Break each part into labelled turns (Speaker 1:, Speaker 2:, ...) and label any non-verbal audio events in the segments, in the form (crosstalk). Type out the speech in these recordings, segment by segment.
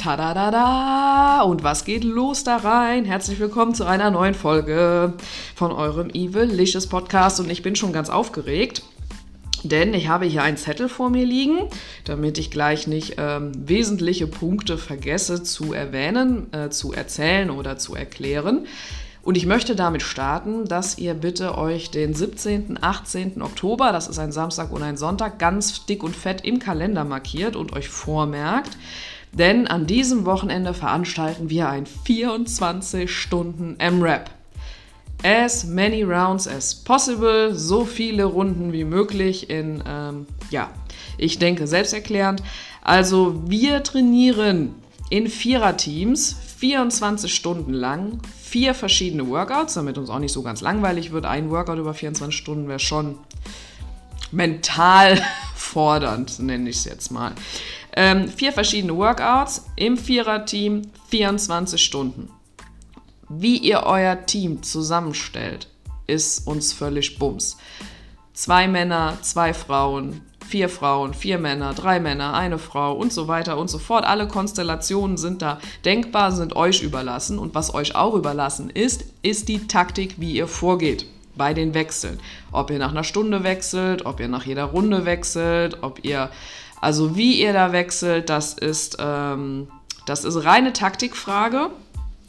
Speaker 1: Tadadada! Und was geht los da rein? Herzlich willkommen zu einer neuen Folge von eurem Evilicious Podcast. Und ich bin schon ganz aufgeregt, denn ich habe hier einen Zettel vor mir liegen, damit ich gleich nicht ähm, wesentliche Punkte vergesse zu erwähnen, äh, zu erzählen oder zu erklären. Und ich möchte damit starten, dass ihr bitte euch den 17., 18. Oktober, das ist ein Samstag und ein Sonntag, ganz dick und fett im Kalender markiert und euch vormerkt. Denn an diesem Wochenende veranstalten wir ein 24 Stunden M-Rap. As many rounds as possible, so viele Runden wie möglich in, ähm, ja, ich denke selbsterklärend. Also wir trainieren in Viererteams 24 Stunden lang, vier verschiedene Workouts, damit uns auch nicht so ganz langweilig wird. Ein Workout über 24 Stunden wäre schon mental (laughs) fordernd, nenne ich es jetzt mal. Ähm, vier verschiedene Workouts im Viererteam, 24 Stunden. Wie ihr euer Team zusammenstellt, ist uns völlig bums. Zwei Männer, zwei Frauen, vier Frauen, vier Männer, drei Männer, eine Frau und so weiter und so fort. Alle Konstellationen sind da denkbar, sind euch überlassen. Und was euch auch überlassen ist, ist die Taktik, wie ihr vorgeht bei den Wechseln. Ob ihr nach einer Stunde wechselt, ob ihr nach jeder Runde wechselt, ob ihr also wie ihr da wechselt, das ist, ähm, das ist reine Taktikfrage.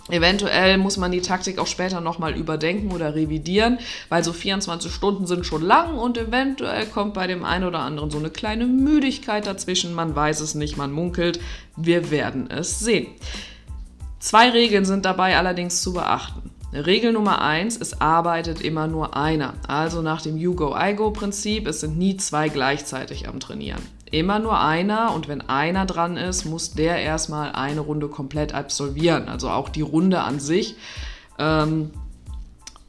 Speaker 1: Eventuell muss man die Taktik auch später nochmal überdenken oder revidieren, weil so 24 Stunden sind schon lang und eventuell kommt bei dem einen oder anderen so eine kleine Müdigkeit dazwischen. Man weiß es nicht, man munkelt. Wir werden es sehen. Zwei Regeln sind dabei allerdings zu beachten. Regel Nummer eins: es arbeitet immer nur einer. Also nach dem You-Go-I-Go-Prinzip, es sind nie zwei gleichzeitig am Trainieren immer nur einer und wenn einer dran ist, muss der erstmal eine Runde komplett absolvieren. Also auch die Runde an sich. Ähm,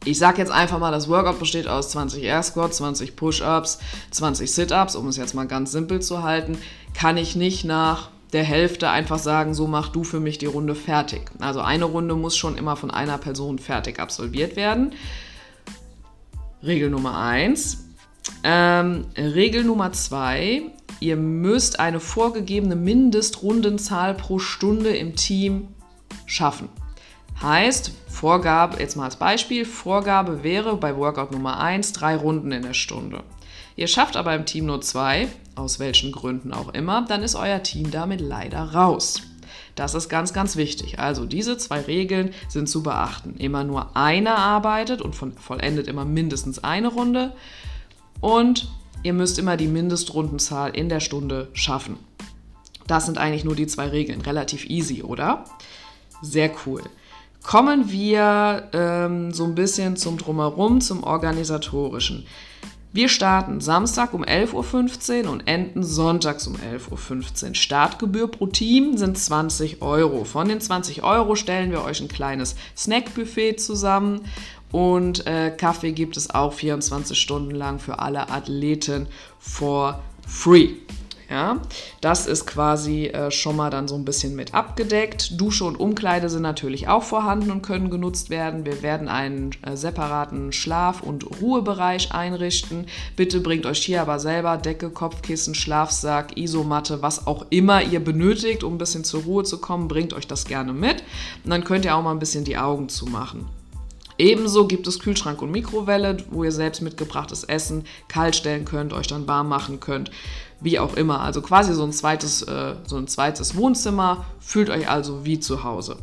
Speaker 1: ich sage jetzt einfach mal, das Workout besteht aus 20 Air Squats, 20 Push-Ups, 20 Sit-Ups, um es jetzt mal ganz simpel zu halten. Kann ich nicht nach der Hälfte einfach sagen, so mach du für mich die Runde fertig. Also eine Runde muss schon immer von einer Person fertig absolviert werden. Regel Nummer 1. Ähm, Regel Nummer 2 Ihr müsst eine vorgegebene Mindestrundenzahl pro Stunde im Team schaffen. Heißt, Vorgabe, jetzt mal als Beispiel, Vorgabe wäre bei Workout Nummer 1 drei Runden in der Stunde. Ihr schafft aber im Team nur zwei, aus welchen Gründen auch immer, dann ist euer Team damit leider raus. Das ist ganz, ganz wichtig. Also diese zwei Regeln sind zu beachten. Immer nur einer arbeitet und vollendet immer mindestens eine Runde. Und ihr müsst immer die Mindestrundenzahl in der Stunde schaffen. Das sind eigentlich nur die zwei Regeln. Relativ easy, oder? Sehr cool. Kommen wir ähm, so ein bisschen zum Drumherum, zum Organisatorischen. Wir starten Samstag um 11.15 Uhr und enden sonntags um 11.15 Uhr. Startgebühr pro Team sind 20 Euro. Von den 20 Euro stellen wir euch ein kleines Snackbuffet zusammen und äh, Kaffee gibt es auch 24 Stunden lang für alle Athleten for free. Ja, das ist quasi äh, schon mal dann so ein bisschen mit abgedeckt. Dusche und Umkleide sind natürlich auch vorhanden und können genutzt werden. Wir werden einen äh, separaten Schlaf- und Ruhebereich einrichten. Bitte bringt euch hier aber selber Decke, Kopfkissen, Schlafsack, Isomatte, was auch immer ihr benötigt, um ein bisschen zur Ruhe zu kommen. Bringt euch das gerne mit. Und dann könnt ihr auch mal ein bisschen die Augen zumachen. Ebenso gibt es Kühlschrank und Mikrowelle, wo ihr selbst mitgebrachtes Essen kalt stellen könnt, euch dann warm machen könnt, wie auch immer. Also quasi so ein zweites, äh, so ein zweites Wohnzimmer, fühlt euch also wie zu Hause.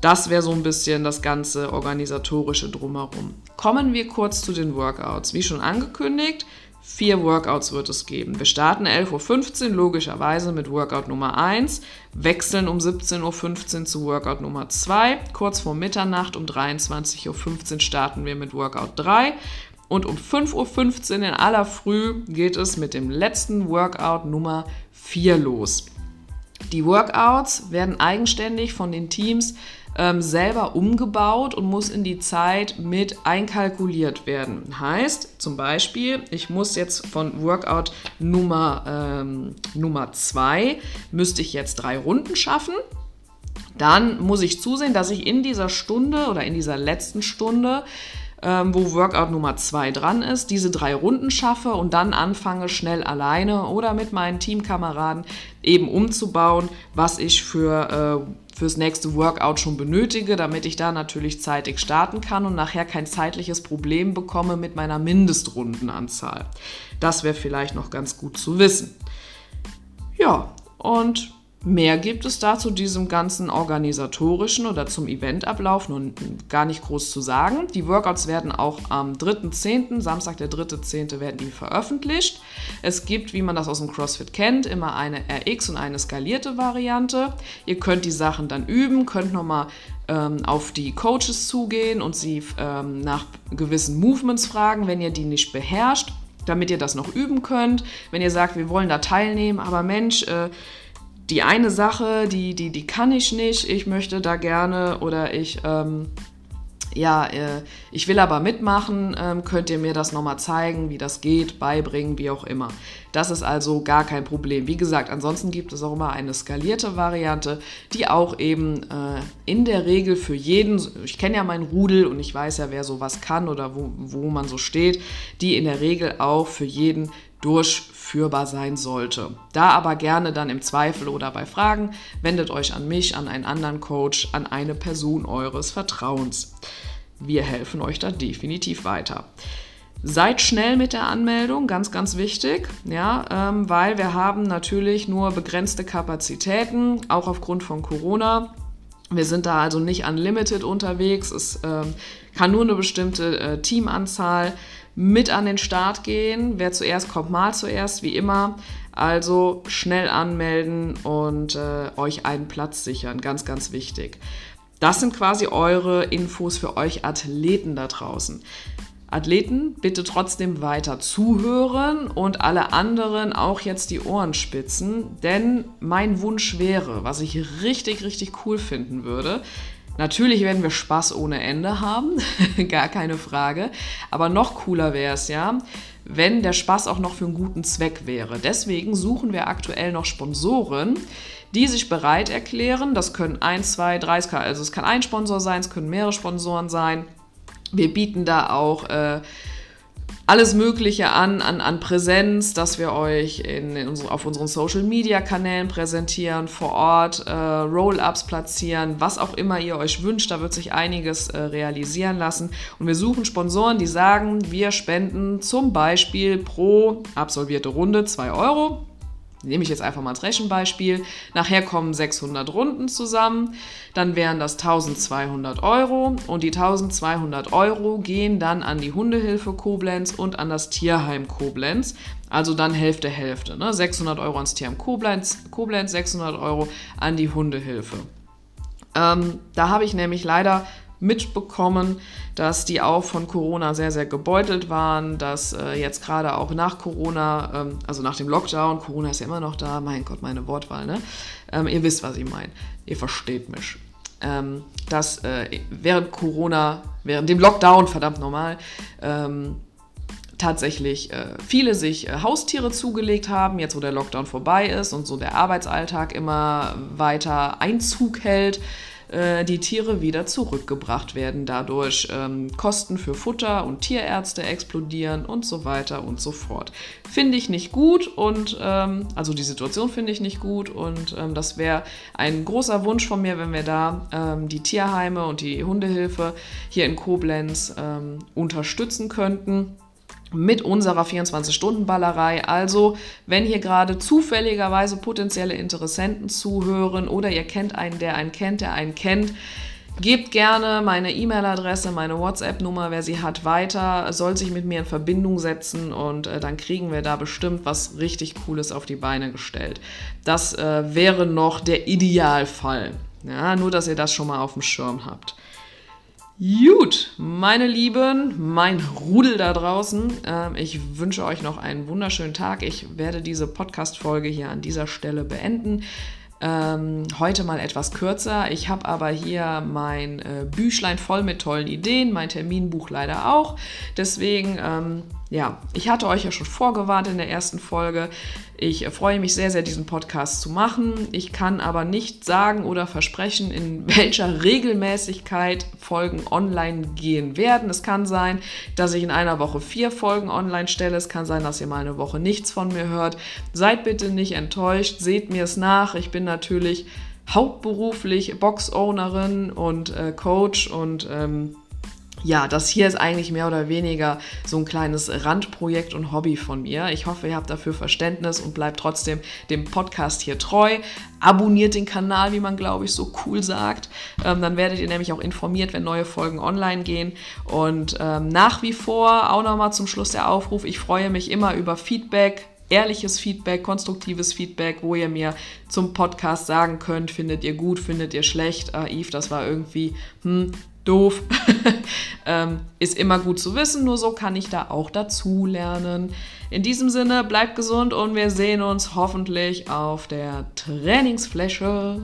Speaker 1: Das wäre so ein bisschen das ganze organisatorische drumherum. Kommen wir kurz zu den Workouts. Wie schon angekündigt, Vier Workouts wird es geben. Wir starten 11.15 Uhr logischerweise mit Workout Nummer 1, wechseln um 17.15 Uhr zu Workout Nummer 2. Kurz vor Mitternacht um 23.15 Uhr starten wir mit Workout 3. Und um 5.15 Uhr in aller Früh geht es mit dem letzten Workout Nummer 4 los. Die Workouts werden eigenständig von den Teams ähm, selber umgebaut und muss in die Zeit mit einkalkuliert werden. Heißt zum Beispiel, ich muss jetzt von Workout Nummer, ähm, Nummer müsste ich jetzt drei Runden schaffen. Dann muss ich zusehen, dass ich in dieser Stunde oder in dieser letzten Stunde ähm, wo Workout Nummer 2 dran ist, diese drei Runden schaffe und dann anfange schnell alleine oder mit meinen Teamkameraden eben umzubauen, was ich für äh, fürs nächste Workout schon benötige, damit ich da natürlich zeitig starten kann und nachher kein zeitliches Problem bekomme mit meiner Mindestrundenanzahl. Das wäre vielleicht noch ganz gut zu wissen. Ja, und Mehr gibt es da zu diesem ganzen organisatorischen oder zum Eventablauf nun gar nicht groß zu sagen. Die Workouts werden auch am 3.10., Samstag der 3.10. werden die veröffentlicht. Es gibt, wie man das aus dem CrossFit kennt, immer eine RX und eine skalierte Variante. Ihr könnt die Sachen dann üben, könnt nochmal ähm, auf die Coaches zugehen und sie ähm, nach gewissen Movements fragen, wenn ihr die nicht beherrscht, damit ihr das noch üben könnt. Wenn ihr sagt, wir wollen da teilnehmen, aber Mensch, äh, die eine Sache, die, die, die kann ich nicht, ich möchte da gerne oder ich, ähm, ja, äh, ich will aber mitmachen, ähm, könnt ihr mir das nochmal zeigen, wie das geht, beibringen, wie auch immer. Das ist also gar kein Problem. Wie gesagt, ansonsten gibt es auch immer eine skalierte Variante, die auch eben äh, in der Regel für jeden, ich kenne ja mein Rudel und ich weiß ja, wer sowas kann oder wo, wo man so steht, die in der Regel auch für jeden durchführbar sein sollte. Da aber gerne dann im Zweifel oder bei Fragen wendet euch an mich, an einen anderen Coach, an eine Person eures Vertrauens. Wir helfen euch da definitiv weiter. Seid schnell mit der Anmeldung, ganz, ganz wichtig, ja, ähm, weil wir haben natürlich nur begrenzte Kapazitäten, auch aufgrund von Corona. Wir sind da also nicht unlimited unterwegs. Es ähm, kann nur eine bestimmte äh, Teamanzahl mit an den Start gehen. Wer zuerst kommt, mal zuerst, wie immer. Also schnell anmelden und äh, euch einen Platz sichern. Ganz, ganz wichtig. Das sind quasi eure Infos für euch Athleten da draußen. Athleten, bitte trotzdem weiter zuhören und alle anderen auch jetzt die Ohren spitzen, denn mein Wunsch wäre, was ich richtig, richtig cool finden würde, Natürlich werden wir Spaß ohne Ende haben, (laughs) gar keine Frage. Aber noch cooler wäre es ja, wenn der Spaß auch noch für einen guten Zweck wäre. Deswegen suchen wir aktuell noch Sponsoren, die sich bereit erklären. Das können ein, zwei, drei, also es kann ein Sponsor sein, es können mehrere Sponsoren sein. Wir bieten da auch äh, alles Mögliche an, an, an Präsenz, dass wir euch in, in unsere, auf unseren Social-Media-Kanälen präsentieren, vor Ort äh, Roll-ups platzieren, was auch immer ihr euch wünscht. Da wird sich einiges äh, realisieren lassen. Und wir suchen Sponsoren, die sagen, wir spenden zum Beispiel pro absolvierte Runde 2 Euro nehme ich jetzt einfach mal als Rechenbeispiel. Nachher kommen 600 Runden zusammen, dann wären das 1200 Euro und die 1200 Euro gehen dann an die Hundehilfe Koblenz und an das Tierheim Koblenz. Also dann Hälfte, Hälfte. Ne? 600 Euro ans Tierheim Koblenz, Koblenz 600 Euro an die Hundehilfe. Ähm, da habe ich nämlich leider mitbekommen, dass die auch von Corona sehr, sehr gebeutelt waren, dass äh, jetzt gerade auch nach Corona, ähm, also nach dem Lockdown, Corona ist ja immer noch da, mein Gott, meine Wortwahl, ne? Ähm, ihr wisst, was ich meine. Ihr versteht mich. Ähm, dass äh, während Corona, während dem Lockdown, verdammt normal, ähm, tatsächlich äh, viele sich äh, Haustiere zugelegt haben, jetzt wo der Lockdown vorbei ist und so der Arbeitsalltag immer weiter Einzug hält, äh, die Tiere wieder zurückgebracht werden. Dadurch ähm, Kosten für Futter und Tierärzte explodieren und so weiter und so fort. Finde ich nicht gut und ähm, also die Situation finde ich nicht gut und ähm, das wäre ein großer Wunsch von mir, wenn wir da ähm, die Tierheime und die Hundehilfe hier in Koblenz ähm, unterstützen könnten mit unserer 24-Stunden-Ballerei. Also, wenn hier gerade zufälligerweise potenzielle Interessenten zuhören oder ihr kennt einen, der einen kennt, der einen kennt, Gebt gerne meine E-Mail-Adresse, meine WhatsApp-Nummer, wer sie hat, weiter, soll sich mit mir in Verbindung setzen und äh, dann kriegen wir da bestimmt was richtig Cooles auf die Beine gestellt. Das äh, wäre noch der Idealfall. Ja, nur, dass ihr das schon mal auf dem Schirm habt. Gut, meine Lieben, mein Rudel da draußen, äh, ich wünsche euch noch einen wunderschönen Tag. Ich werde diese Podcast-Folge hier an dieser Stelle beenden. Ähm, heute mal etwas kürzer. Ich habe aber hier mein äh, Büchlein voll mit tollen Ideen, mein Terminbuch leider auch. Deswegen, ähm, ja, ich hatte euch ja schon vorgewarnt in der ersten Folge. Ich freue mich sehr, sehr, diesen Podcast zu machen. Ich kann aber nicht sagen oder versprechen, in (laughs) welcher Regelmäßigkeit Folgen online gehen werden. Es kann sein, dass ich in einer Woche vier Folgen online stelle. Es kann sein, dass ihr mal eine Woche nichts von mir hört. Seid bitte nicht enttäuscht, seht mir es nach. Ich bin natürlich hauptberuflich Box-Ownerin und äh, Coach und ähm, ja, das hier ist eigentlich mehr oder weniger so ein kleines Randprojekt und Hobby von mir. Ich hoffe, ihr habt dafür Verständnis und bleibt trotzdem dem Podcast hier treu. Abonniert den Kanal, wie man, glaube ich, so cool sagt. Ähm, dann werdet ihr nämlich auch informiert, wenn neue Folgen online gehen. Und ähm, nach wie vor auch nochmal zum Schluss der Aufruf. Ich freue mich immer über Feedback, ehrliches Feedback, konstruktives Feedback, wo ihr mir zum Podcast sagen könnt, findet ihr gut, findet ihr schlecht, ah, Yves, das war irgendwie, hm, doof. (laughs) ähm, ist immer gut zu wissen, nur so kann ich da auch dazu lernen. In diesem Sinne, bleibt gesund und wir sehen uns hoffentlich auf der Trainingsfläche.